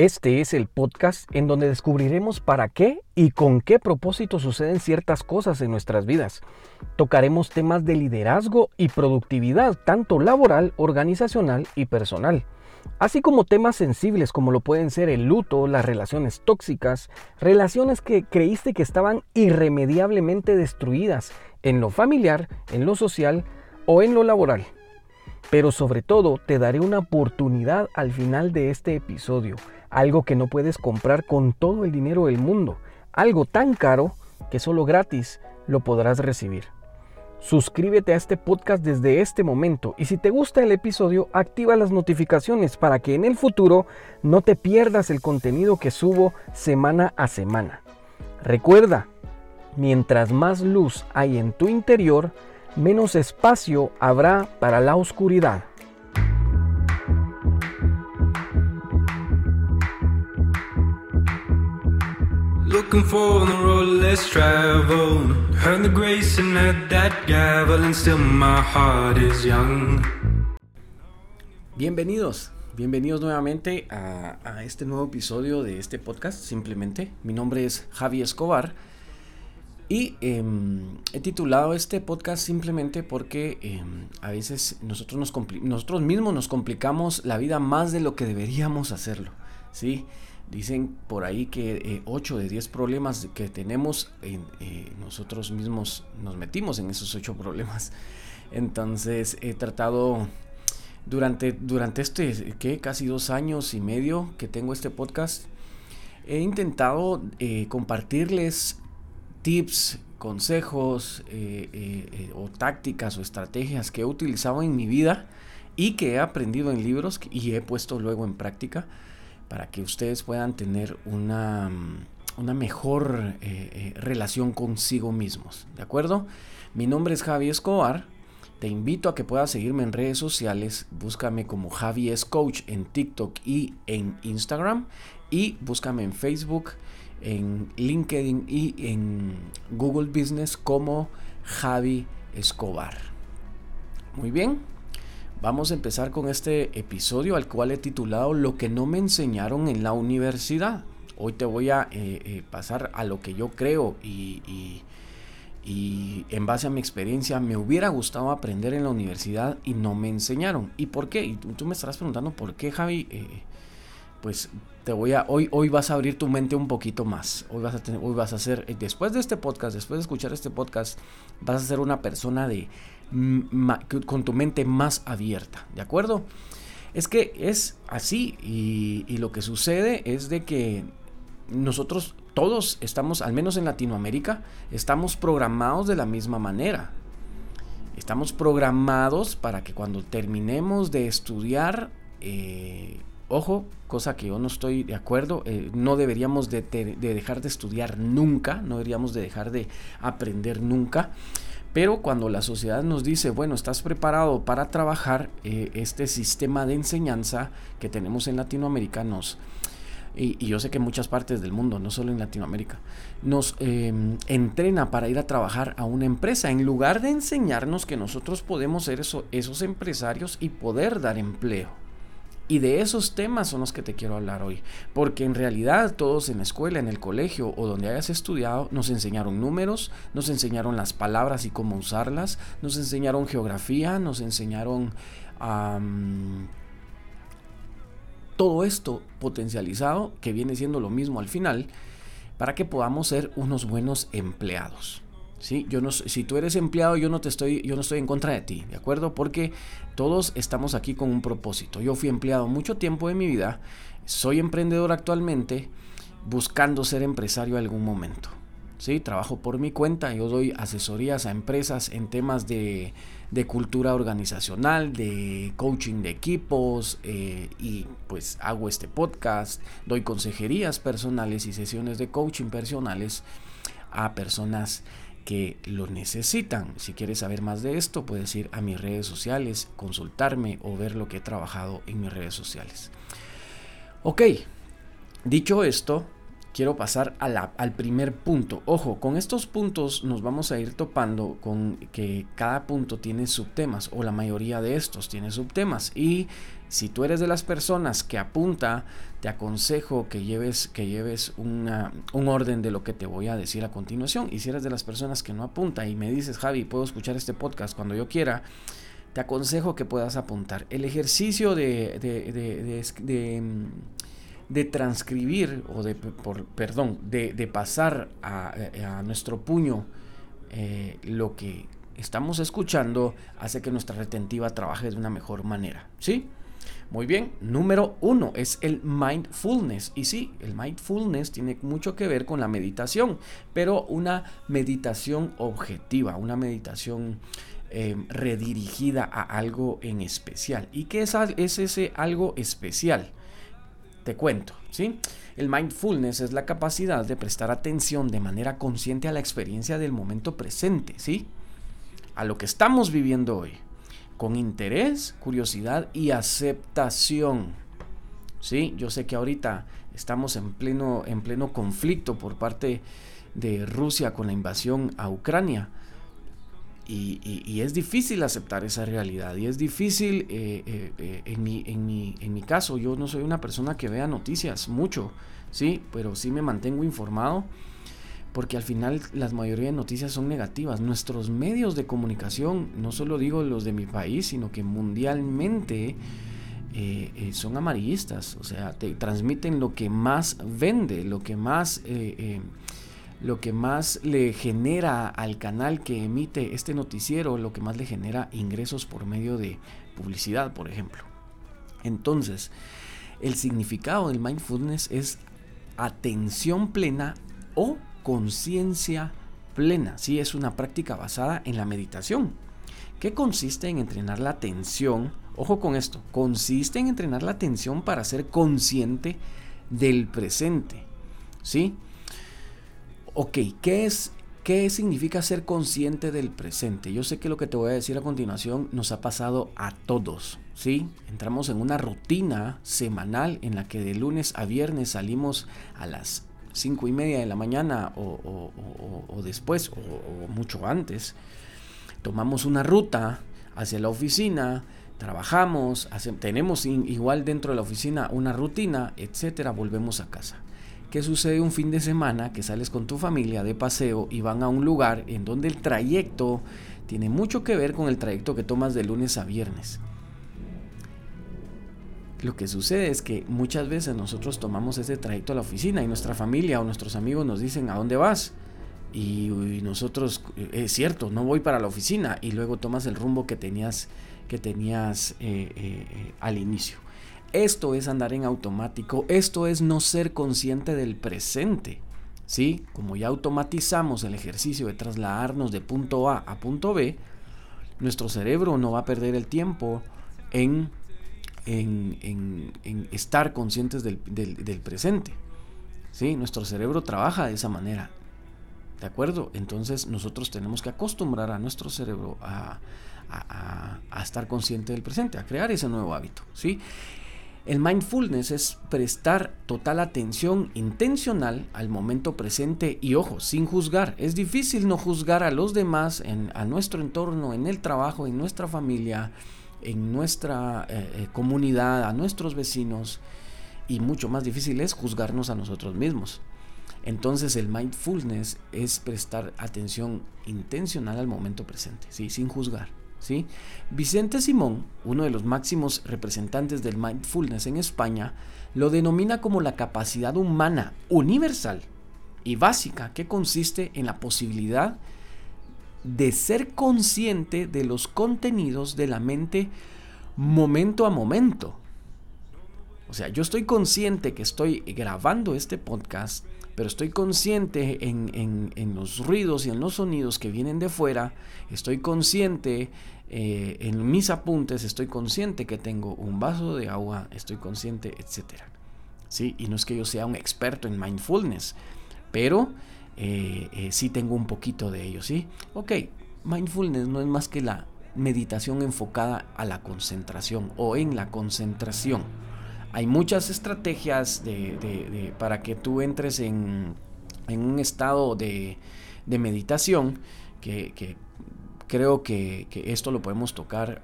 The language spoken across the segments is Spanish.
Este es el podcast en donde descubriremos para qué y con qué propósito suceden ciertas cosas en nuestras vidas. Tocaremos temas de liderazgo y productividad, tanto laboral, organizacional y personal, así como temas sensibles como lo pueden ser el luto, las relaciones tóxicas, relaciones que creíste que estaban irremediablemente destruidas en lo familiar, en lo social o en lo laboral. Pero sobre todo te daré una oportunidad al final de este episodio, algo que no puedes comprar con todo el dinero del mundo, algo tan caro que solo gratis lo podrás recibir. Suscríbete a este podcast desde este momento y si te gusta el episodio, activa las notificaciones para que en el futuro no te pierdas el contenido que subo semana a semana. Recuerda, mientras más luz hay en tu interior, menos espacio habrá para la oscuridad. Looking for the road less traveled. Heard the grace and heard that gavel, and still my heart is young. Bienvenidos, bienvenidos nuevamente a, a, este nuevo episodio de este podcast. Simplemente, mi nombre es Javi Escobar y eh, he titulado este podcast simplemente porque eh, a veces nosotros, nos nosotros mismos nos complicamos la vida más de lo que deberíamos hacerlo. ¿sí? Dicen por ahí que 8 eh, de 10 problemas que tenemos, eh, nosotros mismos nos metimos en esos 8 problemas. Entonces he tratado durante, durante este, ¿qué? Casi dos años y medio que tengo este podcast, he intentado eh, compartirles tips, consejos eh, eh, eh, o tácticas o estrategias que he utilizado en mi vida y que he aprendido en libros y he puesto luego en práctica para que ustedes puedan tener una, mm, una mejor relación consigo mismos. ¿De acuerdo? Mi nombre es Javi Escobar. Te invito a que puedas seguirme en redes sociales. Búscame como Javi es Coach en TikTok y en Instagram. Y búscame en Facebook en LinkedIn y en Google Business como Javi Escobar. Muy bien, vamos a empezar con este episodio al cual he titulado Lo que no me enseñaron en la universidad. Hoy te voy a eh, eh, pasar a lo que yo creo y, en base a mi experiencia me hubiera gustado aprender en la universidad y no me enseñaron. ¿Y por qué? Y tú, me estarás preguntando por qué, Javi. Eh, pues te voy a hoy hoy vas a abrir tu mente un poquito más. Hoy vas a tener, hoy vas a ser eh, después de este podcast, después de escuchar este podcast, vas a ser una persona de con tu mente más abierta, ¿de acuerdo? Es que es así y, y lo que sucede es de que nosotros todos estamos, al menos en Latinoamérica, estamos programados de la misma manera. Estamos programados para que cuando terminemos de estudiar eh, Ojo, cosa que yo no estoy de acuerdo, eh, no deberíamos de, dejar de estudiar nunca, no deberíamos de dejar de aprender nunca. Pero cuando la sociedad nos dice, bueno, estás preparado para trabajar, eh, este sistema de enseñanza que tenemos en Latinoamérica nos, y, yo sé que en muchas partes del mundo, no solo en Latinoamérica, nos em, entrena para ir a trabajar a una empresa en lugar de enseñarnos que nosotros podemos ser esos empresarios y poder dar empleo. Y de esos temas son los que te quiero hablar hoy. Porque en realidad todos en la escuela, en el colegio o donde hayas estudiado, nos enseñaron números, nos enseñaron las palabras y cómo usarlas, nos enseñaron geografía, nos enseñaron todo esto potencializado, que viene siendo lo mismo al final, para que podamos ser unos buenos empleados. ¿Sí? Yo no, si tú eres empleado, yo no, te estoy, yo no estoy en contra de ti, ¿de acuerdo? Porque todos estamos aquí con un propósito. Yo fui empleado mucho tiempo de mi vida, soy emprendedor actualmente, buscando ser empresario en algún momento. ¿sí? Trabajo por mi cuenta, yo doy asesorías a empresas en temas de, de cultura organizacional, de coaching de equipos eh, y pues hago este podcast, doy consejerías personales y sesiones de coaching personales a personas que lo necesitan. Si quieres saber más de esto, puedes ir a mis redes sociales, consultarme o ver lo que he trabajado en mis redes sociales. Ok, dicho esto, quiero pasar al primer punto. Ojo, con estos puntos nos vamos a ir topando con que cada punto tiene subtemas o la mayoría de estos tiene subtemas. Y si tú eres de las personas que apunta, te aconsejo que lleves, que lleves un orden de lo que te voy a decir a continuación. Y si eres de las personas que no apunta y me dices, Javi, puedo escuchar este podcast cuando yo quiera, te aconsejo que puedas apuntar. El ejercicio de, de de transcribir o de, por, perdón, de, pasar a, nuestro puño eh, lo que estamos escuchando hace que nuestra retentiva trabaje de una mejor manera. ¿Sí? Muy bien, número uno es el mindfulness. Y sí, el mindfulness tiene mucho que ver con la meditación, pero una meditación objetiva, una meditación eh, redirigida a algo en especial. ¿Y qué es, es ese algo especial? Te cuento, ¿sí? El mindfulness es la capacidad de prestar atención de manera consciente a la experiencia del momento presente, ¿sí? A lo que estamos viviendo hoy, con interés, curiosidad y aceptación. ¿Sí? Yo sé que ahorita estamos en pleno, en pleno conflicto por parte de Rusia con la invasión a Ucrania. Y, es difícil aceptar esa realidad. Y es difícil, eh, eh, eh, en, mi, en, mi, en, mi, caso, yo no soy una persona que vea noticias mucho, ¿sí? Pero sí me mantengo informado porque al final la mayoría de noticias son negativas. Nuestros medios de comunicación, no solo digo los de mi país, sino que mundialmente son amarillistas. O sea, te transmiten lo que más vende, lo que más lo que más le genera al canal que emite este noticiero, lo que más le genera ingresos por medio de publicidad, por ejemplo. Entonces, el significado del mindfulness es atención plena o conciencia plena. Sí, es una práctica basada en la meditación, que consiste en entrenar la atención. Ojo con esto, consiste en entrenar la atención para ser consciente del presente. ¿Sí? Ok, ¿qué es ¿Qué significa ser consciente del presente? Yo sé que lo que te voy a decir a continuación nos ha pasado a todos, ¿sí? Entramos en una rutina semanal en la que de lunes a viernes salimos a las cinco y media de la mañana o, después o, mucho antes. Tomamos una ruta hacia la oficina, trabajamos, tenemos igual dentro de la oficina una rutina, etcétera, volvemos a casa. ¿Qué sucede un fin de semana que sales con tu familia de paseo y van a un lugar en donde el trayecto tiene mucho que ver con el trayecto que tomas de lunes a viernes? Lo que sucede es que muchas veces nosotros tomamos ese trayecto a la oficina y nuestra familia o nuestros amigos nos dicen ¿a dónde vas? Y, nosotros, es cierto, no voy para la oficina y luego tomas el rumbo que tenías, que tenías eh, eh, eh, al inicio. Esto es andar en automático, esto es no ser consciente del presente. ¿Sí? Como ya automatizamos el ejercicio de trasladarnos de punto A a punto B, nuestro cerebro no va a perder el tiempo en, en, estar conscientes del, presente. ¿Sí? Nuestro cerebro trabaja de esa manera. ¿De acuerdo? Entonces nosotros tenemos que acostumbrar a nuestro cerebro a, a, estar consciente del presente, a crear ese nuevo hábito. ¿sí? El mindfulness es prestar total atención intencional al momento presente y ojo, sin juzgar. Es difícil no juzgar a los demás, en, a nuestro entorno, en el trabajo, en nuestra familia, en nuestra eh, eh, comunidad, a nuestros vecinos. Y mucho más difícil es juzgarnos a nosotros mismos. Entonces el mindfulness es prestar atención intencional al momento presente, ¿sí? sin juzgar. Vicente Simón, uno de los máximos representantes del mindfulness en España, lo denomina como la capacidad humana universal y básica que consiste en la posibilidad de ser consciente de los contenidos de la mente momento a momento. O sea, yo estoy consciente que estoy grabando este podcast, pero estoy consciente en, en, los ruidos y en los sonidos que vienen de fuera, estoy consciente eh, en mis apuntes, estoy consciente que tengo un vaso de agua, estoy consciente, etc. ¿Sí? Y no es que yo sea un experto en mindfulness, pero eh, eh, sí tengo un poquito de ello, ¿sí? Ok, mindfulness no es más que la meditación enfocada a la concentración o en la concentración Hay muchas estrategias para que tú entres en, un estado de, meditación que, creo que, esto lo podemos tocar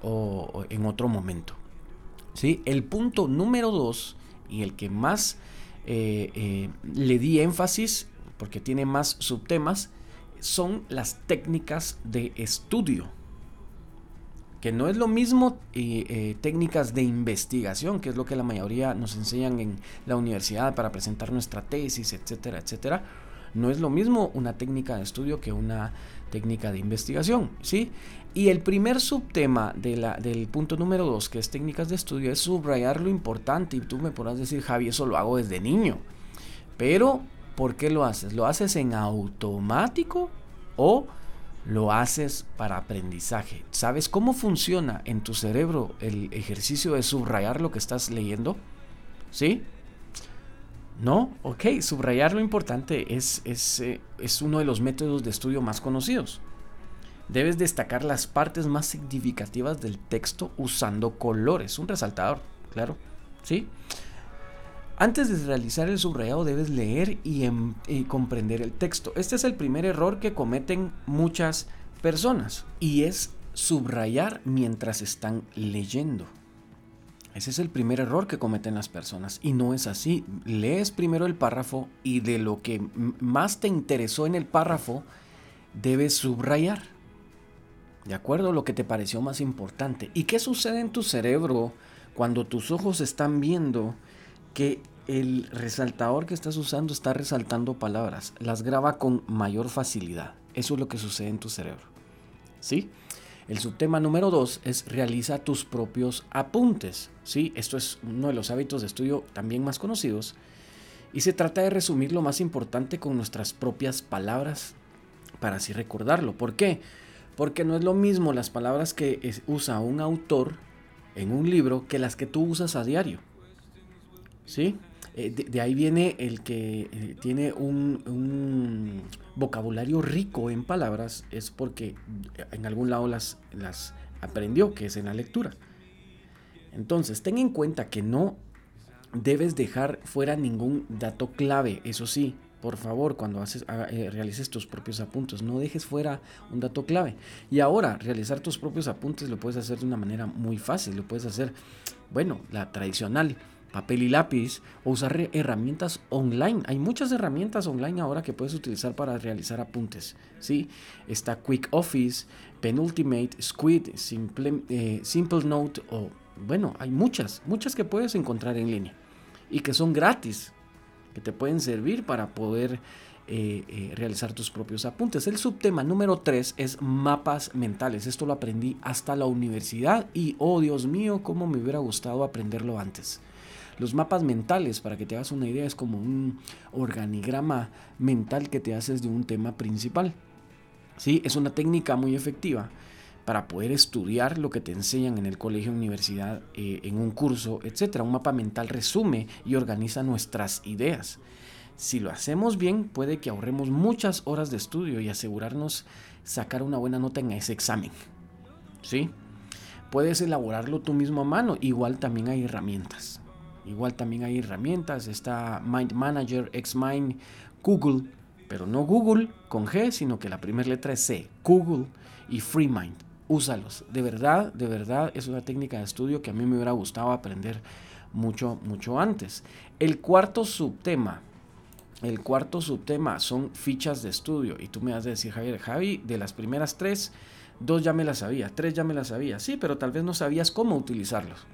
en otro momento. ¿Sí? El punto número dos y el que más eh, eh, le di énfasis, porque tiene más subtemas, son las técnicas de estudio. Que no es lo mismo eh, técnicas de investigación, que es lo que la mayoría nos enseñan en la universidad para presentar nuestra tesis, etcétera, etcétera. No es lo mismo una técnica de estudio que una técnica de investigación, ¿sí? Y el primer subtema del punto número dos, que es técnicas de estudio, es subrayar lo importante. Y tú me podrás decir, Javi, eso lo hago desde niño. Pero, ¿por qué lo haces? ¿Lo haces en automático o lo haces para aprendizaje? ¿Sabes cómo funciona en tu cerebro el ejercicio de subrayar lo que estás leyendo? ¿Sí? No, ok, subrayar lo importante es, es, eh, es uno de los métodos de estudio más conocidos. Debes destacar las partes más significativas del texto usando colores, un resaltador, claro, ¿sí? Antes de realizar el subrayado debes leer y, em, y, comprender el texto. Este es el primer error que cometen muchas personas y es subrayar mientras están leyendo. Ese es el primer error que cometen las personas y no es así. Lees primero el párrafo y de lo que más te interesó en el párrafo debes subrayar. ¿De acuerdo? Lo que te pareció más importante. ¿Y qué sucede en tu cerebro cuando tus ojos están viendo que el resaltador que estás usando está resaltando palabras? Las graba con mayor facilidad. Eso es lo que sucede en tu cerebro. ¿Sí? El subtema número dos es realiza tus propios apuntes. ¿Sí? Esto es uno de los hábitos de estudio también más conocidos. Y se trata de resumir lo más importante con nuestras propias palabras para así recordarlo. ¿Por qué? Porque no es lo mismo las palabras que usa un autor en un libro que las que tú usas a diario. ¿Sí? Eh, de, ahí viene el que eh, tiene un, vocabulario rico en palabras, es porque en algún lado las, las aprendió, que es en la lectura. Entonces, ten en cuenta que no debes dejar fuera ningún dato clave, eso sí, por favor, cuando haces, eh, realices tus propios apuntes, no dejes fuera un dato clave. Y ahora, realizar tus propios apuntes lo puedes hacer de una manera muy fácil. Lo puedes hacer, bueno, la tradicional, papel y lápiz, o usar herramientas online. Hay muchas herramientas online ahora que puedes utilizar para realizar apuntes. ¿sí? Está Quick Office, Penultimate, Squid, Simple, eh, Simple Note, o bueno, hay muchas, muchas que puedes encontrar en línea y que son gratis que te pueden servir para poder eh, eh, realizar tus propios apuntes. El subtema número 3 es mapas mentales. Esto lo aprendí hasta la universidad y, oh Dios mío, cómo me hubiera gustado aprenderlo antes. Los mapas mentales, para que te hagas una idea, es como un organigrama mental que te haces de un tema principal. ¿Sí? Es una técnica muy efectiva para poder estudiar lo que te enseñan en el colegio, universidad, eh, en un curso, etc. Un mapa mental resume y organiza nuestras ideas. Si lo hacemos bien, puede que ahorremos muchas horas de estudio y asegurarnos sacar una buena nota en ese examen. ¿Sí? Puedes elaborarlo tú mismo a mano, igual también hay herramientas. Igual también hay herramientas, está Mind Manager, XMind, Google, pero no Google con G, sino que la primera letra es C, Google y FreeMind úsalos. De verdad, de verdad es una técnica de estudio que a mí me hubiera gustado aprender mucho, mucho antes. El cuarto subtema, el cuarto subtema son fichas de estudio. Y tú me vas a decir, Javier, Javi, de las primeras tres, dos ya me las sabía, tres ya me las sabía. Sí, pero tal vez no sabías cómo utilizarlos.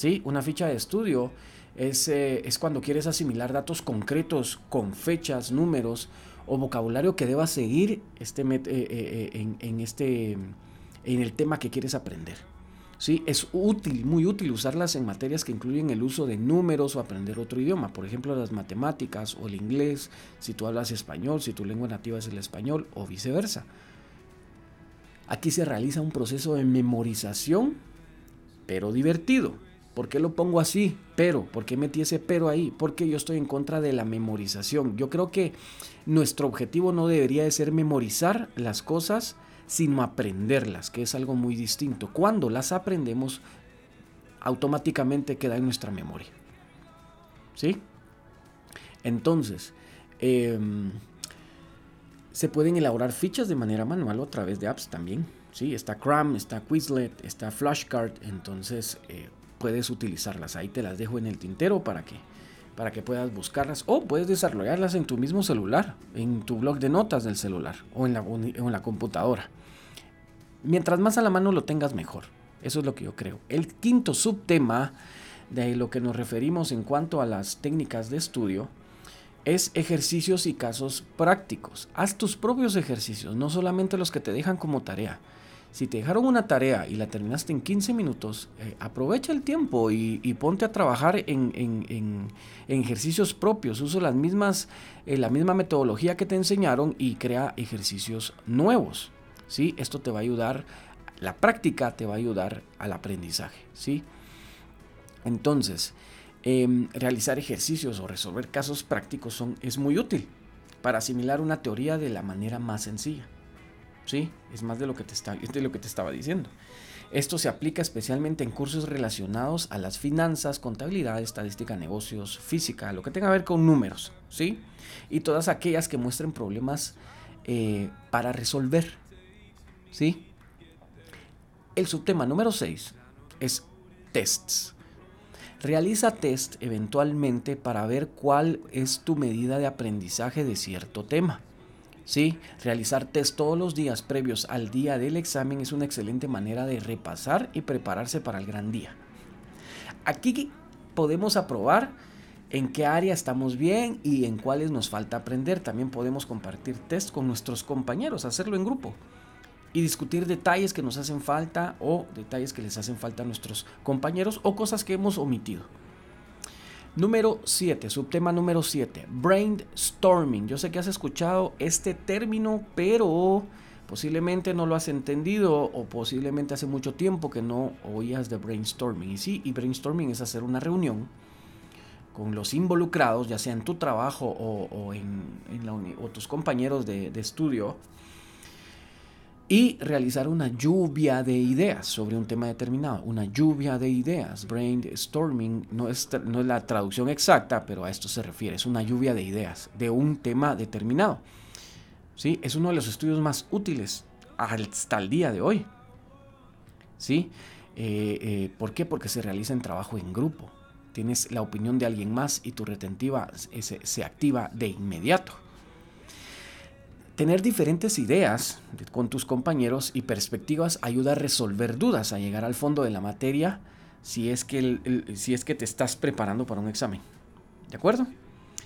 ¿Sí? Una ficha de estudio es, eh, es cuando quieres asimilar datos concretos con fechas, números o vocabulario que debas seguir este, eh, eh, en, en este en el tema que quieres aprender. ¿Sí? Es útil, muy útil usarlas en materias que incluyen el uso de números o aprender otro idioma, por ejemplo las matemáticas o el inglés, si tú hablas español, si tu lengua nativa es el español o viceversa. Aquí se realiza un proceso de memorización, pero divertido. ¿Por qué lo pongo así? Pero, ¿por qué metí ese pero ahí? Porque yo estoy en contra de la memorización. Yo creo que nuestro objetivo no debería de ser memorizar las cosas, sino aprenderlas, que es algo muy distinto. Cuando las aprendemos, automáticamente queda en nuestra memoria. ¿Sí? Entonces, em, se pueden elaborar fichas de manera manual o a través de apps también. ¿sí? Está Cram, está Quizlet, está Flashcard, entonces eh, puedes utilizarlas. Ahí te las dejo en el tintero para que, para que puedas buscarlas o puedes desarrollarlas en tu mismo celular, en tu blog de notas del celular o en la, en la computadora. Mientras más a la mano lo tengas mejor. Eso es lo que yo creo. El quinto subtema de lo que nos referimos en cuanto a las técnicas de estudio es ejercicios y casos prácticos. Haz tus propios ejercicios, no solamente los que te dejan como tarea. Si te dejaron una tarea y la terminaste en 15 minutos, eh, aprovecha el tiempo y, ponte a trabajar en, ejercicios propios. Usa las mismas, eh, la misma metodología que te enseñaron y crea ejercicios nuevos. ¿sí? Esto te va a ayudar, la práctica te va a ayudar al aprendizaje. ¿sí? Entonces, Em, realizar ejercicios o resolver casos prácticos son, es muy útil para asimilar una teoría de la manera más sencilla. Sí, es más de lo que te, estaba diciendo. Esto se aplica especialmente en cursos relacionados a las finanzas, contabilidad, estadística, negocios, física, lo que tenga que ver con números, ¿sí? Y todas aquellas que muestren problemas eh, para resolver, ¿sí? El subtema número 6 es tests. Realiza test eventualmente para ver cuál es tu medida de aprendizaje de cierto tema. Sí, realizar test todos los días previos al día del examen es una excelente manera de repasar y prepararse para el gran día. Aquí podemos aprobar en qué área estamos bien y en cuáles nos falta aprender. También podemos compartir test con nuestros compañeros, hacerlo en grupo y discutir detalles que nos hacen falta o detalles que les hacen falta a nuestros compañeros o cosas que hemos omitido. Número 7, subtema número 7, brainstorming. Yo sé que has escuchado este término, pero posiblemente no lo has entendido o posiblemente hace mucho tiempo que no oías de brainstorming. Y sí, y brainstorming es hacer una reunión con los involucrados, ya sea en tu trabajo o, en, la o tus compañeros de estudio, y realizar una lluvia de ideas sobre un tema determinado. Una lluvia de ideas. Brainstorming no es, no es la traducción exacta, pero a esto se refiere. Es una lluvia de ideas de un tema determinado. ¿Sí? Es uno de los estudios más útiles hasta el día de hoy. ¿Sí? Eh, eh, ¿Por qué? Porque se realiza en trabajo en grupo. Tienes la opinión de alguien más y tu retentiva se, se activa de inmediato. Tener diferentes ideas con tus compañeros y perspectivas ayuda a resolver dudas, a llegar al fondo de la materia si es que, si es que te estás preparando para un examen. ¿De acuerdo?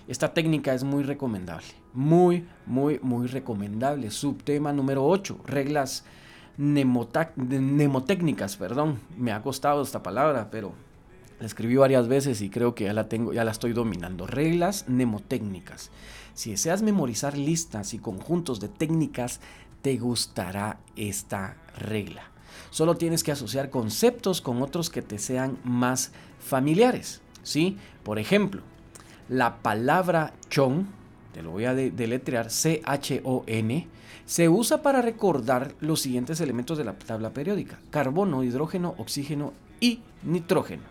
Esta técnica es muy recomendable. Muy, muy, muy recomendable. Subtema número 8. Reglas mnemotécnicas, perdón. Me ha costado esta palabra, pero la escribí varias veces y creo que ya la tengo, ya la estoy dominando. Reglas mnemotécnicas. Si deseas memorizar listas y conjuntos de técnicas, te gustará esta regla. Solo tienes que asociar conceptos con otros que te sean más familiares. ¿sí? Por ejemplo, la palabra chon, te lo voy a deletrear, C-H-O-N, se usa para recordar los siguientes elementos de la tabla periódica: carbono, hidrógeno, oxígeno y nitrógeno.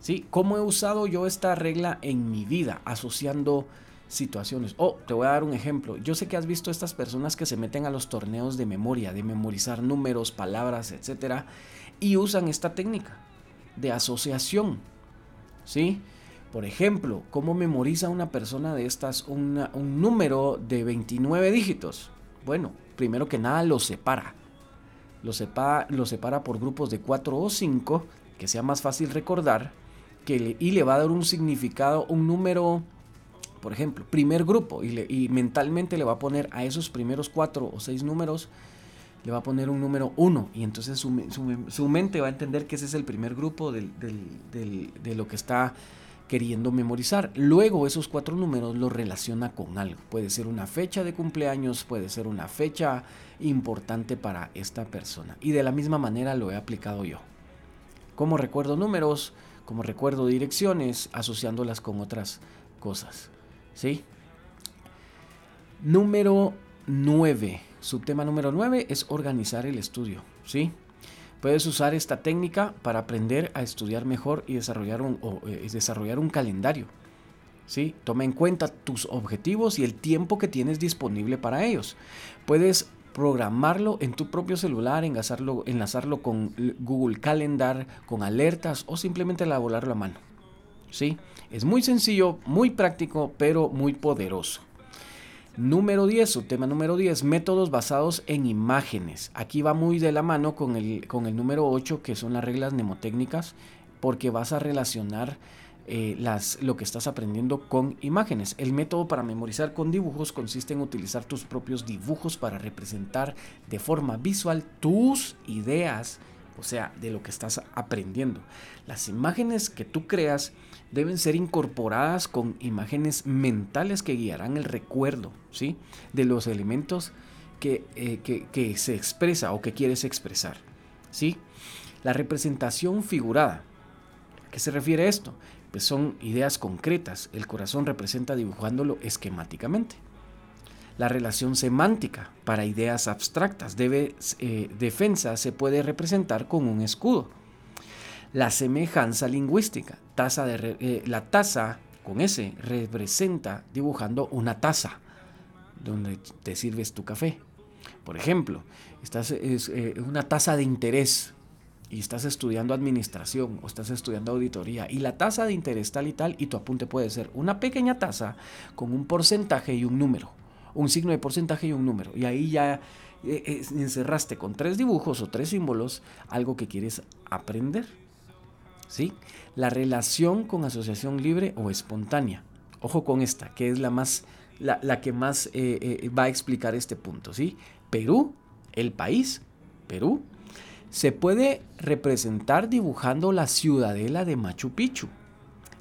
¿Sí? ¿Cómo he usado yo esta regla en mi vida? Asociando situaciones. Oh, te voy a dar un ejemplo. Yo sé que has visto estas personas que se meten a los torneos de memoria, de memorizar números, palabras, etcétera, y usan esta técnica de asociación. ¿Sí? Por ejemplo, ¿cómo memoriza una persona de estas un número de 29 dígitos? Bueno, primero que nada lo separa. Lo separa, lo separa por grupos de 4 o 5, que sea más fácil recordar, que y le va a dar un significado, un número por ejemplo, primer grupo, y, mentalmente le va a poner a esos primeros cuatro o seis números, le va a poner un número uno, y entonces su, mente va a entender que ese es el primer grupo de lo que está queriendo memorizar. Luego esos cuatro números lo relaciona con algo. Puede ser una fecha de cumpleaños, puede ser una fecha importante para esta persona. Y de la misma manera lo he aplicado yo. Como recuerdo números, como recuerdo direcciones, asociándolas con otras cosas. ¿Sí? Número 9. Subtema número 9 es organizar el estudio. ¿Sí? Puedes usar esta técnica para aprender a estudiar mejor y desarrollar un, eh, desarrollar un calendario. ¿sí? Toma en cuenta tus objetivos y el tiempo que tienes disponible para ellos. Puedes programarlo en tu propio celular, enlazarlo, enlazarlo con Google Calendar, con alertas o simplemente elaborarlo a mano. ¿Sí? Es muy sencillo, muy práctico, pero muy poderoso. Número 10, tema número 10, métodos basados en imágenes. Aquí va muy de la mano con el, con el número 8, que son las reglas mnemotécnicas, porque vas a relacionar eh, las, lo que estás aprendiendo con imágenes. El método para memorizar con dibujos consiste en utilizar tus propios dibujos para representar de forma visual tus ideas, o sea, de lo que estás aprendiendo. Las imágenes que tú creas deben ser incorporadas con imágenes mentales que guiarán el recuerdo ¿sí? de los elementos eh, que, que, se expresa o que quieres expresar. ¿sí? La representación figurada. ¿A qué se refiere esto? Pues son ideas concretas. El corazón representa dibujándolo esquemáticamente. La relación semántica para ideas abstractas. Debe, eh, defensa se puede representar con un escudo. La semejanza lingüística. Taza de, eh, la taza con S representa dibujando una taza donde te sirves tu café. Por ejemplo, estás, es eh, una taza de interés y estás estudiando administración o estás estudiando auditoría y la tasa de interés tal y tal y tu apunte puede ser una pequeña tasa con un porcentaje y un número, un signo de porcentaje y un número. Y ahí ya eh, encerraste con tres dibujos o tres símbolos algo que quieres aprender. ¿Sí? La relación con asociación libre o espontánea. Ojo con esta, que es la, más, la, que más eh, eh, va a explicar este punto. ¿sí? Perú, el país, Perú, se puede representar dibujando la ciudadela de Machu Picchu.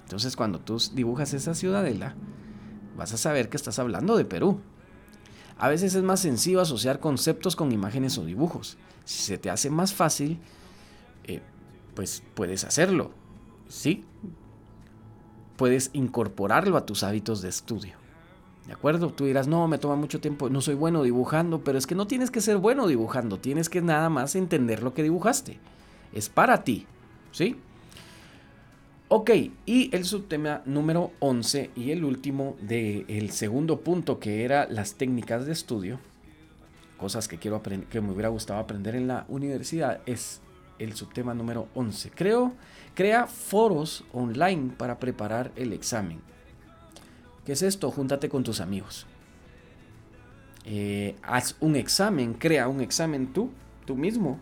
Entonces cuando tú dibujas esa ciudadela, vas a saber que estás hablando de Perú. A veces es más sencillo asociar conceptos con imágenes o dibujos. Si se te hace más fácil, eh, pues puedes hacerlo. ¿Sí? Puedes incorporarlo a tus hábitos de estudio. ¿De acuerdo? Tú dirás, no, me toma mucho tiempo, no soy bueno dibujando, pero es que no tienes que ser bueno dibujando, tienes que nada más entender lo que dibujaste. Es para ti. ¿Sí? Ok, y el subtema número 11 y el último del segundo punto que era las técnicas de estudio, cosas que quiero aprender, que me hubiera gustado aprender en la universidad, es el subtema número 11. Creo, crea foros online para preparar el examen. ¿Qué es esto? Júntate con tus amigos. Eh, haz un examen, crea un examen tú, tú mismo,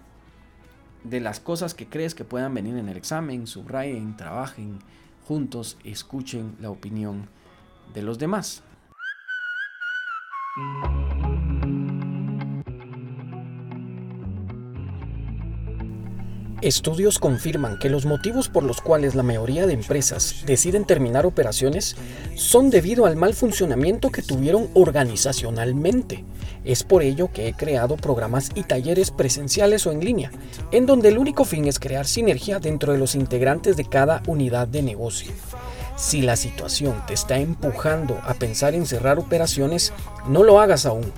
de las cosas que crees que puedan venir en el examen, subrayen, trabajen juntos, escuchen la opinión de los demás. Estudios confirman que los motivos por los cuales la mayoría de empresas deciden terminar operaciones son debido al mal funcionamiento que tuvieron organizacionalmente. Es por ello que he creado programas y talleres presenciales o en línea, en donde el único fin es crear sinergia dentro de los integrantes de cada unidad de negocio. Si la situación te está empujando a pensar en cerrar operaciones, no lo hagas aún.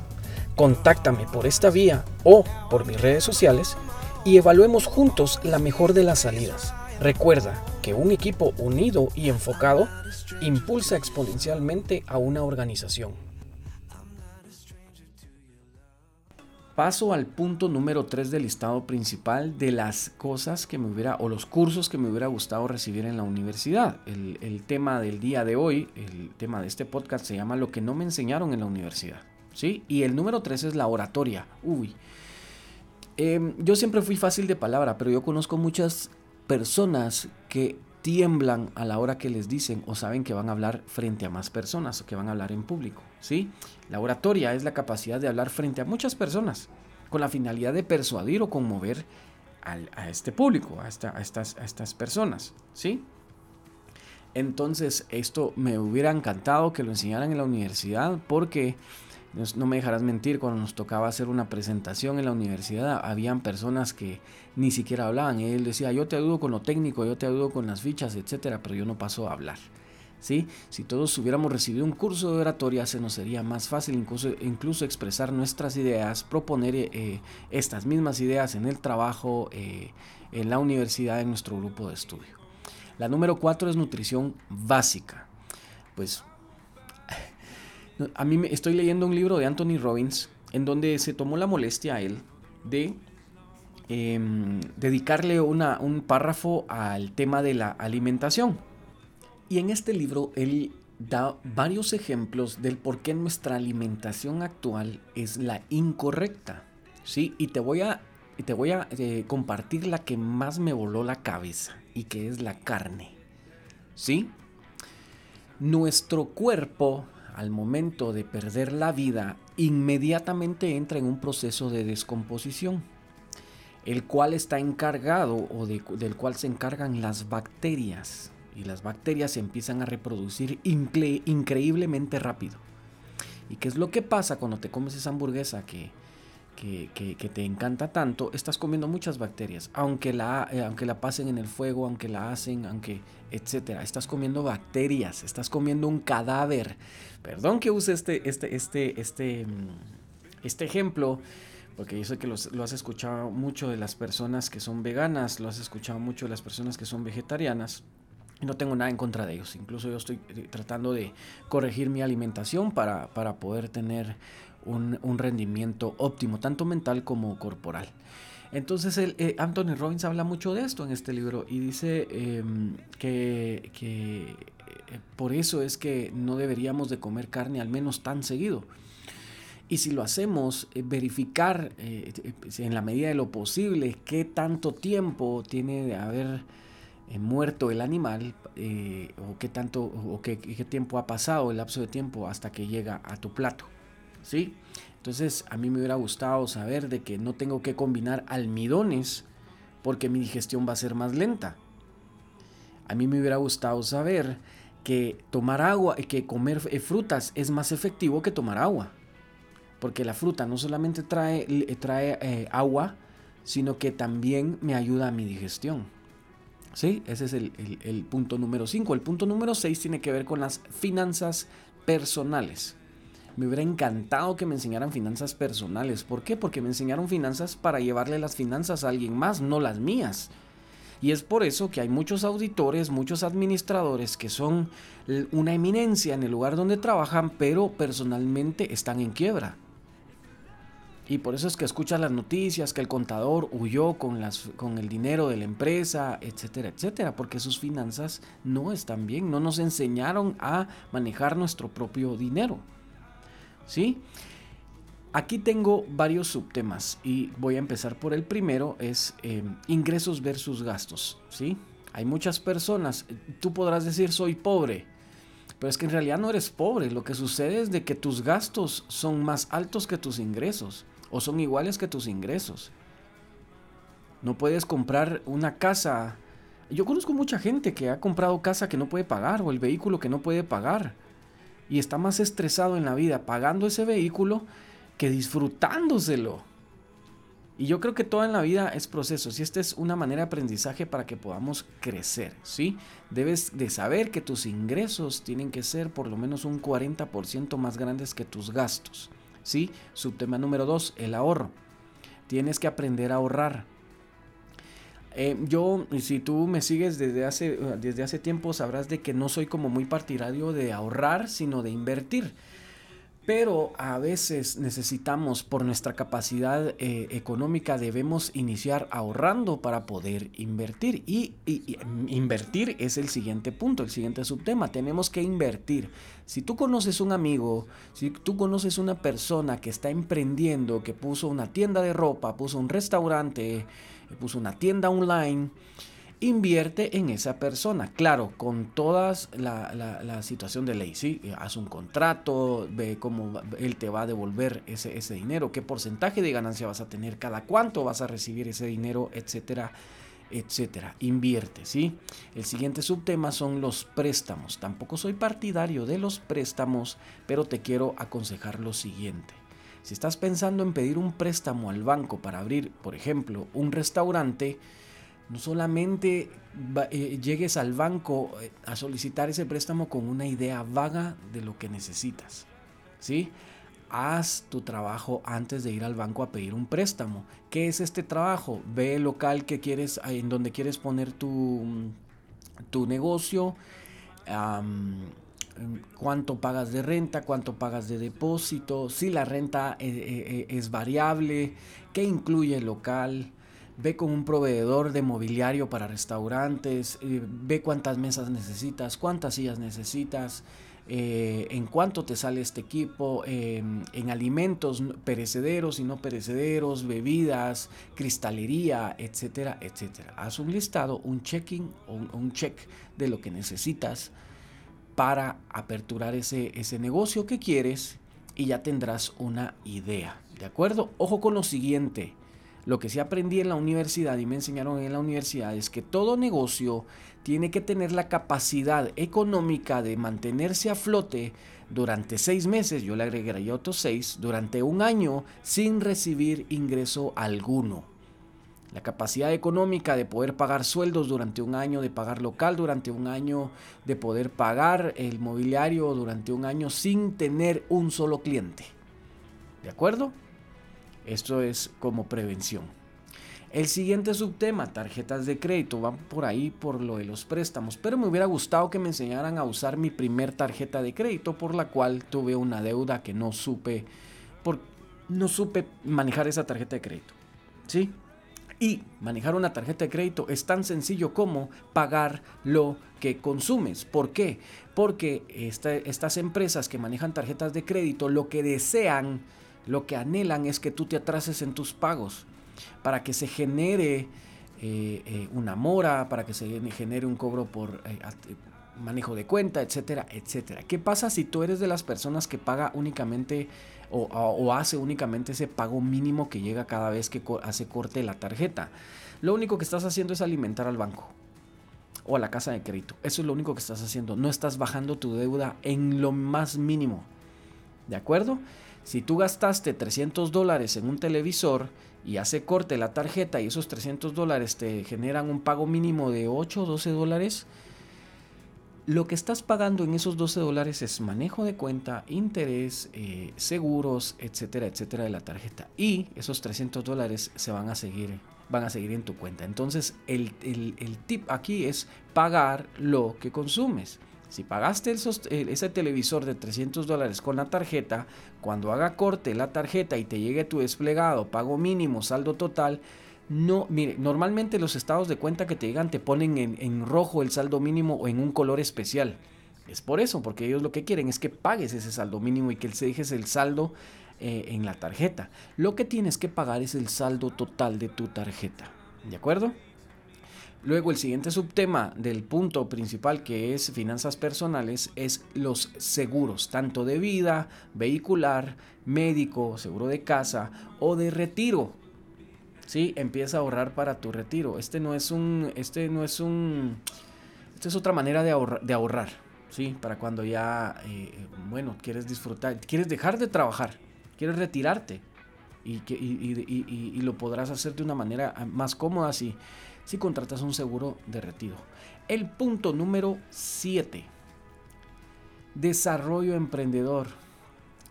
Contáctame por esta vía o por mis redes sociales y evaluemos juntos la mejor de las salidas. Recuerda que un equipo unido y enfocado impulsa exponencialmente a una organización. Paso al punto número 3 del listado principal de las cosas que me hubiera, o los cursos que me hubiera gustado recibir en la universidad. El, tema del día de hoy, el tema de este podcast se llama Lo que no me enseñaron en la universidad. ¿sí? Y el número 3 es la oratoria. Uy, Em, yo siempre fui fácil de palabra, pero yo conozco muchas personas que tiemblan a la hora que les dicen o saben que van a hablar frente a más personas o que van a hablar en público. ¿sí? La oratoria es la capacidad de hablar frente a muchas personas con la finalidad de persuadir o conmover a este público, a, a, estas, a estas personas. ¿sí? Entonces, esto me hubiera encantado que lo enseñaran en la universidad porque no me dejarás mentir, cuando nos tocaba hacer una presentación en la universidad, habían personas que ni siquiera hablaban. Él decía, yo te ayudo con lo técnico, yo te ayudo con las fichas, etcétera, pero yo no paso a hablar. ¿sí? Si todos hubiéramos recibido un curso de oratoria, se nos sería más fácil incluso, incluso expresar nuestras ideas, proponer eh, estas mismas ideas en el trabajo, eh, en la universidad, en nuestro grupo de estudio. La número cuatro es nutrición básica. Pues a mí me, estoy leyendo un libro de Anthony Robbins en donde se tomó la molestia a él de em, dedicarle una, un párrafo al tema de la alimentación. Y en este libro él da varios ejemplos del por qué nuestra alimentación actual es la incorrecta. ¿sí? Y te voy a, te voy a eh, compartir la que más me voló la cabeza y que es la carne. ¿Sí? Nuestro cuerpo al momento de perder la vida inmediatamente entra en un proceso de descomposición, el cual está encargado o del cual se encargan las bacterias y las bacterias se empiezan a reproducir increíblemente rápido. ¿Y qué es lo que pasa cuando te comes esa hamburguesa que, que, te encanta tanto? Estás comiendo muchas bacterias, aunque la, eh, aunque la pasen en el fuego, aunque la hacen, aunque, etcétera. Estás comiendo bacterias, estás comiendo un cadáver. Perdón que use este, este, este, este, mm, este ejemplo porque yo sé que lo has escuchado mucho de las personas que son veganas, lo has escuchado mucho de las personas que son vegetarianas no tengo nada en contra de ellos. Incluso yo estoy eh, tratando de corregir mi alimentación para, poder tener un, rendimiento óptimo, tanto mental como corporal. Entonces el, eh, Anthony Robbins habla mucho de esto en este libro y dice em, que, eh, por eso es que no deberíamos de comer carne al menos tan seguido. Y si lo hacemos, verificar en la medida de lo posible qué tanto tiempo tiene de haber eh, muerto el animal eh, o qué tanto o qué, tiempo ha pasado el lapso de tiempo hasta que llega a tu plato sí entonces a mí me hubiera gustado saber de que no tengo que combinar almidones porque mi digestión va a ser más lenta a mí me hubiera gustado saber que tomar agua y que comer eh, frutas es más efectivo que tomar agua porque la fruta no solamente trae, trae agua sino que también me ayuda a mi digestión ¿Sí? Ese es el, punto número 5. El punto número 6 tiene que ver con las finanzas personales. Me hubiera encantado que me enseñaran finanzas personales. ¿Por qué? Porque me enseñaron finanzas para llevarle las finanzas a alguien más, no las mías. Y es por eso que hay muchos auditores, muchos administradores que son una eminencia en el lugar donde trabajan, pero personalmente están en quiebra. Y por eso es que escuchas las noticias que el contador huyó con, con el dinero de la empresa, etcétera, etcétera, porque sus finanzas no están bien, no nos enseñaron a manejar nuestro propio dinero. ¿Sí? Aquí tengo varios subtemas y voy a empezar por el primero, es eh, ingresos versus gastos. ¿Sí? Hay muchas personas, tú podrás decir soy pobre, pero es que en realidad no eres pobre, lo que sucede es de que tus gastos son más altos que tus ingresos o son iguales que tus ingresos. No puedes comprar una casa. Yo conozco mucha gente que ha comprado casa que no puede pagar o el vehículo que no puede pagar. Y está más estresado en la vida pagando ese vehículo que disfrutándoselo. Y yo creo que toda en la vida es proceso. Si esta es una manera de aprendizaje para que podamos crecer, ¿sí? Debes de saber que tus ingresos tienen que ser por lo menos un 40% más grandes que tus gastos. ¿sí? Subtema número dos, el ahorro. Tienes que aprender a ahorrar. Eh, yo, si tú me sigues desde hace, desde hace tiempo, sabrás de que no soy como muy partidario de ahorrar, sino de invertir. Pero a veces necesitamos, por nuestra capacidad eh, económica, debemos iniciar ahorrando para poder invertir. Y, invertir es el siguiente punto, el siguiente subtema. Tenemos que invertir. Si tú conoces un amigo, si tú conoces una persona que está emprendiendo, que puso una tienda de ropa, puso un restaurante, puso una tienda online, invierte en esa persona. Claro, con toda la, situación de ley, ¿sí? Haz un contrato, ve cómo él te va a devolver ese, ese dinero, qué porcentaje de ganancia vas a tener, cada cuánto vas a recibir ese dinero, etcétera, etcétera. Invierte, ¿sí? El siguiente subtema son los préstamos. Tampoco soy partidario de los préstamos, pero te quiero aconsejar lo siguiente. Si estás pensando en pedir un préstamo al banco para abrir, por ejemplo, un restaurante, No solamente eh, llegues al banco eh, a solicitar ese préstamo con una idea vaga de lo que necesitas. ¿Sí? Haz tu trabajo antes de ir al banco a pedir un préstamo. ¿Qué es este trabajo? Ve el local que quieres, en donde quieres poner tu, tu negocio. Cuánto pagas de renta, cuánto pagas de depósito, si la renta eh, es variable, qué incluye el local, ve con un proveedor de mobiliario para restaurantes, eh, ve cuántas mesas necesitas, cuántas sillas necesitas, eh, en cuánto te sale este equipo, em, en alimentos perecederos y no perecederos, bebidas, cristalería, etcétera, etcétera. Haz un listado, un checking o un, check de lo que necesitas para aperturar ese, ese negocio que quieres y ya tendrás una idea. ¿De acuerdo? Ojo con lo siguiente lo que sí aprendí en la universidad y me enseñaron en la universidad es que todo negocio tiene que tener la capacidad económica de mantenerse a flote durante seis meses, yo le agregaría otros seis, durante un año sin recibir ingreso alguno. La capacidad económica de poder pagar sueldos durante un año, de pagar local durante un año, de poder pagar el mobiliario durante un año sin tener un solo cliente. ¿De acuerdo? Esto es como prevención. El siguiente subtema, tarjetas de crédito, van por ahí por lo de los préstamos, pero me hubiera gustado que me enseñaran a usar mi primer tarjeta de crédito por la cual tuve una deuda que no supe por, no supe manejar esa tarjeta de crédito. ¿Sí? Y manejar una tarjeta de crédito es tan sencillo como pagar lo que consumes. ¿Por qué? Porque estas empresas que manejan tarjetas de crédito lo que desean lo que anhelan es que tú te atrases en tus pagos para que se genere eh, eh, una mora, para que se genere un cobro por eh, manejo de cuenta, etcétera, etcétera. ¿Qué pasa si tú eres de las personas que paga únicamente o, hace únicamente ese pago mínimo que llega cada vez que hace corte la tarjeta? Lo único que estás haciendo es alimentar al banco o a la casa de crédito. Eso es lo único que estás haciendo. No estás bajando tu deuda en lo más mínimo. ¿De acuerdo? Si tú gastaste 300 dólares en un televisor y hace corte la tarjeta y esos 300 dólares te generan un pago mínimo de 8 o 12 dólares, lo que estás pagando en esos 12 dólares es manejo de cuenta, interés, eh, seguros, etcétera, etcétera de la tarjeta. Y esos 300 dólares se van a seguir, van a seguir en tu cuenta. Entonces el, tip aquí es pagar lo que consumes. Si pagaste ese televisor de 300 dólares con la tarjeta, cuando haga corte la tarjeta y te llegue tu desplegado, pago mínimo, saldo total, no, mire, normalmente los estados de cuenta que te llegan te ponen en, rojo el saldo mínimo o en un color especial. Es por eso, porque ellos lo que quieren es que pagues ese saldo mínimo y que se dejes el saldo eh, en la tarjeta. Lo que tienes que pagar es el saldo total de tu tarjeta. ¿De acuerdo? Luego el siguiente subtema del punto principal que es finanzas personales es los seguros, tanto de vida, vehicular, médico, seguro de casa o de retiro. Sí, empieza a ahorrar para tu retiro. Este no es un, este no es un, esta es otra manera de, de ahorrar, sí, para cuando ya, eh, bueno, quieres disfrutar, quieres dejar de trabajar, quieres retirarte y, y, lo podrás hacer de una manera más cómoda si si contratas un seguro de retiro. El punto número 7. Desarrollo emprendedor.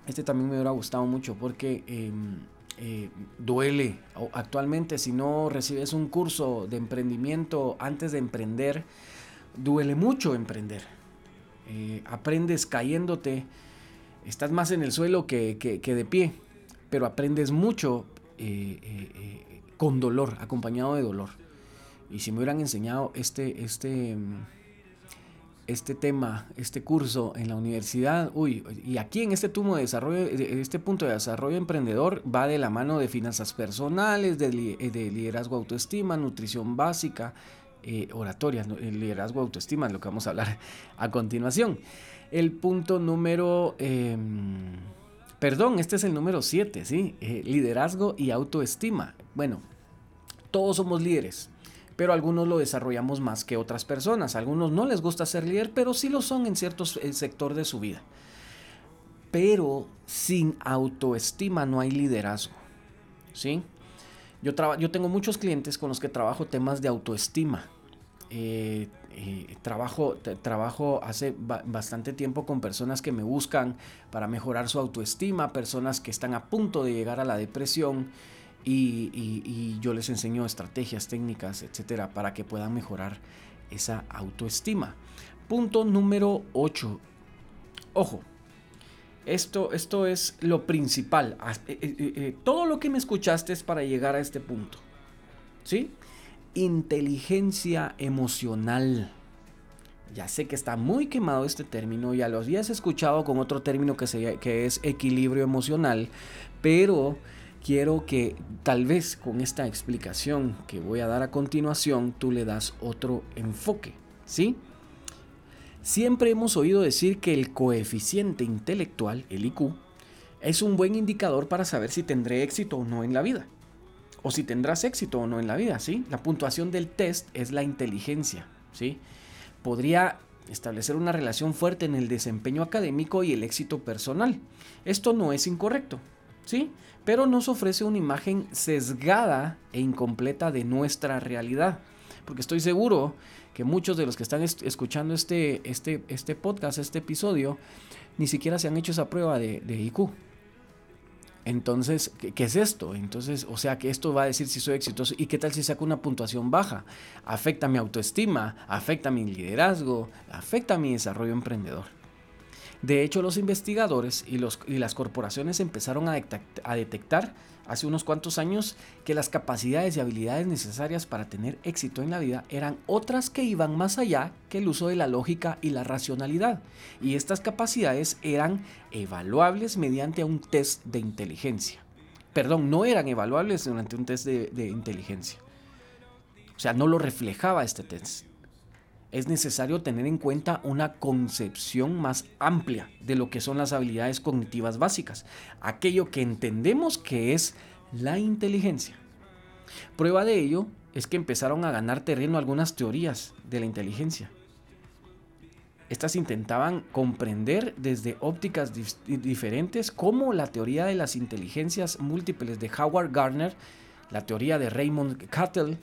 Este también me hubiera gustado mucho porque em, eh, duele. Actualmente si no recibes un curso de emprendimiento antes de emprender, duele mucho emprender. Eh, aprendes cayéndote, estás más en el suelo que, de pie, pero aprendes mucho eh, con dolor, acompañado de dolor. Y si me hubieran enseñado este, este, este tema, este curso en la universidad, uy, y aquí en este tumo de desarrollo, este punto de desarrollo emprendedor va de la mano de finanzas personales, de, liderazgo autoestima, nutrición básica, eh, oratoria, liderazgo autoestima es lo que vamos a hablar a continuación. El punto número, em, perdón, este es el número 7, ¿sí? Eh, liderazgo y autoestima. Bueno, todos somos líderes, pero algunos lo desarrollamos más que otras personas. algunos no les gusta ser líder, pero sí lo son en cierto eh, sector de su vida. Pero sin autoestima no hay liderazgo. ¿Sí? Yo, yo tengo muchos clientes con los que trabajo temas de autoestima. Eh, eh, trabajo, trabajo hace bastante tiempo con personas que me buscan para mejorar su autoestima, personas que están a punto de llegar a la depresión y, yo les enseño estrategias, técnicas, etcétera, para que puedan mejorar esa autoestima. Punto número 8. Ojo, esto, esto es lo principal. Eh, todo lo que me escuchaste es para llegar a este punto. ¿Sí? inteligencia emocional. Ya sé que está muy quemado este término, ya lo habías escuchado con otro término que es equilibrio emocional, pero quiero que tal vez con esta explicación que voy a dar a continuación tú le das otro enfoque, ¿sí? Siempre hemos oído decir que el coeficiente intelectual, el IQ, es un buen indicador para saber si tendré éxito o no en la vida o si tendrás éxito o no en la vida, ¿sí? La puntuación del test es la inteligencia, ¿sí? Podría establecer una relación fuerte en el desempeño académico y el éxito personal. Esto no es incorrecto, ¿sí? Pero nos ofrece una imagen sesgada e incompleta de nuestra realidad. Porque estoy seguro que muchos de los que están escuchando este, este, este podcast, este episodio, ni siquiera se han hecho esa prueba de, IQ. Entonces, ¿qué, es esto? Entonces, o sea, que esto va a decir si soy exitoso y qué tal si saco una puntuación baja. Afecta mi autoestima, afecta mi liderazgo, afecta mi desarrollo emprendedor. De hecho, los investigadores y, las corporaciones empezaron a, detectar hace unos cuantos años que las capacidades y habilidades necesarias para tener éxito en la vida eran otras que iban más allá que el uso de la lógica y la racionalidad. Y estas capacidades eran evaluables mediante un test de inteligencia. Perdón, no eran evaluables durante un test de, de inteligencia. O sea, no lo reflejaba este test es necesario tener en cuenta una concepción más amplia de lo que son las habilidades cognitivas básicas, aquello que entendemos que es la inteligencia. Prueba de ello es que empezaron a ganar terreno algunas teorías de la inteligencia. Estas intentaban comprender desde ópticas diferentes como la teoría de las inteligencias múltiples de Howard Gardner, la teoría de Raymond Cattell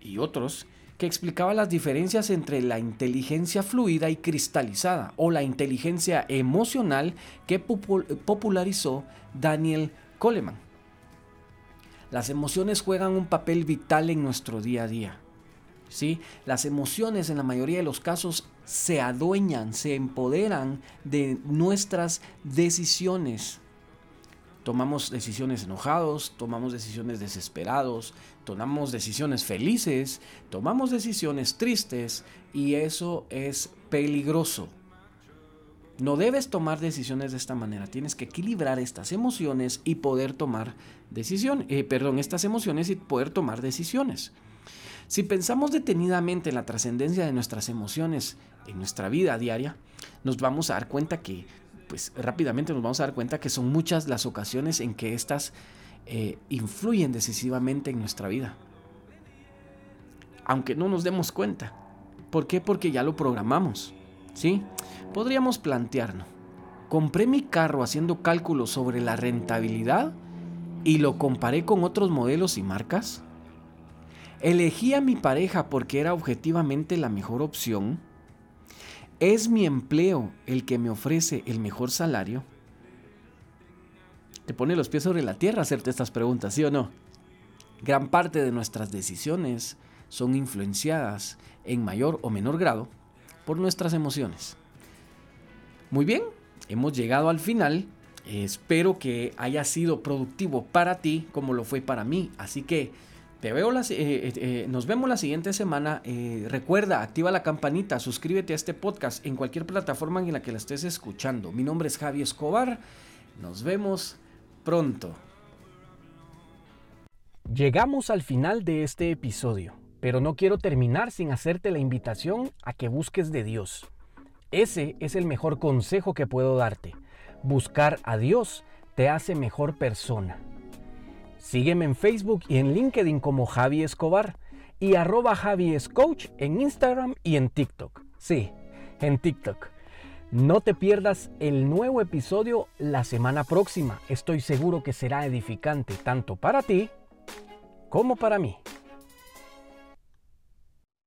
y otros, que explicaba las diferencias entre la inteligencia fluida y cristalizada o la inteligencia emocional que popularizó Daniel Coleman. Las emociones juegan un papel vital en nuestro día a día. ¿sí? Las emociones en la mayoría de los casos se adueñan, se empoderan de nuestras decisiones tomamos decisiones enojados, tomamos decisiones desesperados, tomamos decisiones felices, tomamos decisiones tristes y eso es peligroso. No debes tomar decisiones de esta manera, tienes que equilibrar estas emociones y poder tomar decisiones, eh, perdón, estas emociones y poder tomar decisiones. Si pensamos detenidamente en la trascendencia de nuestras emociones en nuestra vida diaria, nos vamos a dar cuenta que pues rápidamente nos vamos a dar cuenta que son muchas las ocasiones en que éstas eh, influyen decisivamente en nuestra vida. Aunque no nos demos cuenta. ¿Por qué? Porque ya lo programamos. ¿Sí? Podríamos plantearnos. Compré mi carro haciendo cálculos sobre la rentabilidad y lo comparé con otros modelos y marcas. Elegí a mi pareja porque era objetivamente la mejor opción ¿Es mi empleo el que me ofrece el mejor salario? Te pone los pies sobre la tierra hacerte estas preguntas, ¿sí o no? Gran parte de nuestras decisiones son influenciadas en mayor o menor grado por nuestras emociones. Muy bien, hemos llegado al final. Espero que haya sido productivo para ti como lo fue para mí. Así que te veo eh, eh, eh, nos vemos la siguiente semana. recuerda, activa la campanita, suscríbete a este podcast en cualquier plataforma en la que la estés escuchando. Mi nombre es Javi Escobar. Nos vemos pronto. Llegamos al final de este episodio, pero no quiero terminar sin hacerte la invitación a que busques de Dios. Ese es el mejor consejo que puedo darte. Buscar a Dios te hace mejor persona. Sígueme en Facebook y en LinkedIn como Javi Escobar y arroba Javi Coach en Instagram y en TikTok. Sí, en TikTok. No te pierdas el nuevo episodio la semana próxima. Estoy seguro que será edificante tanto para ti como para mí.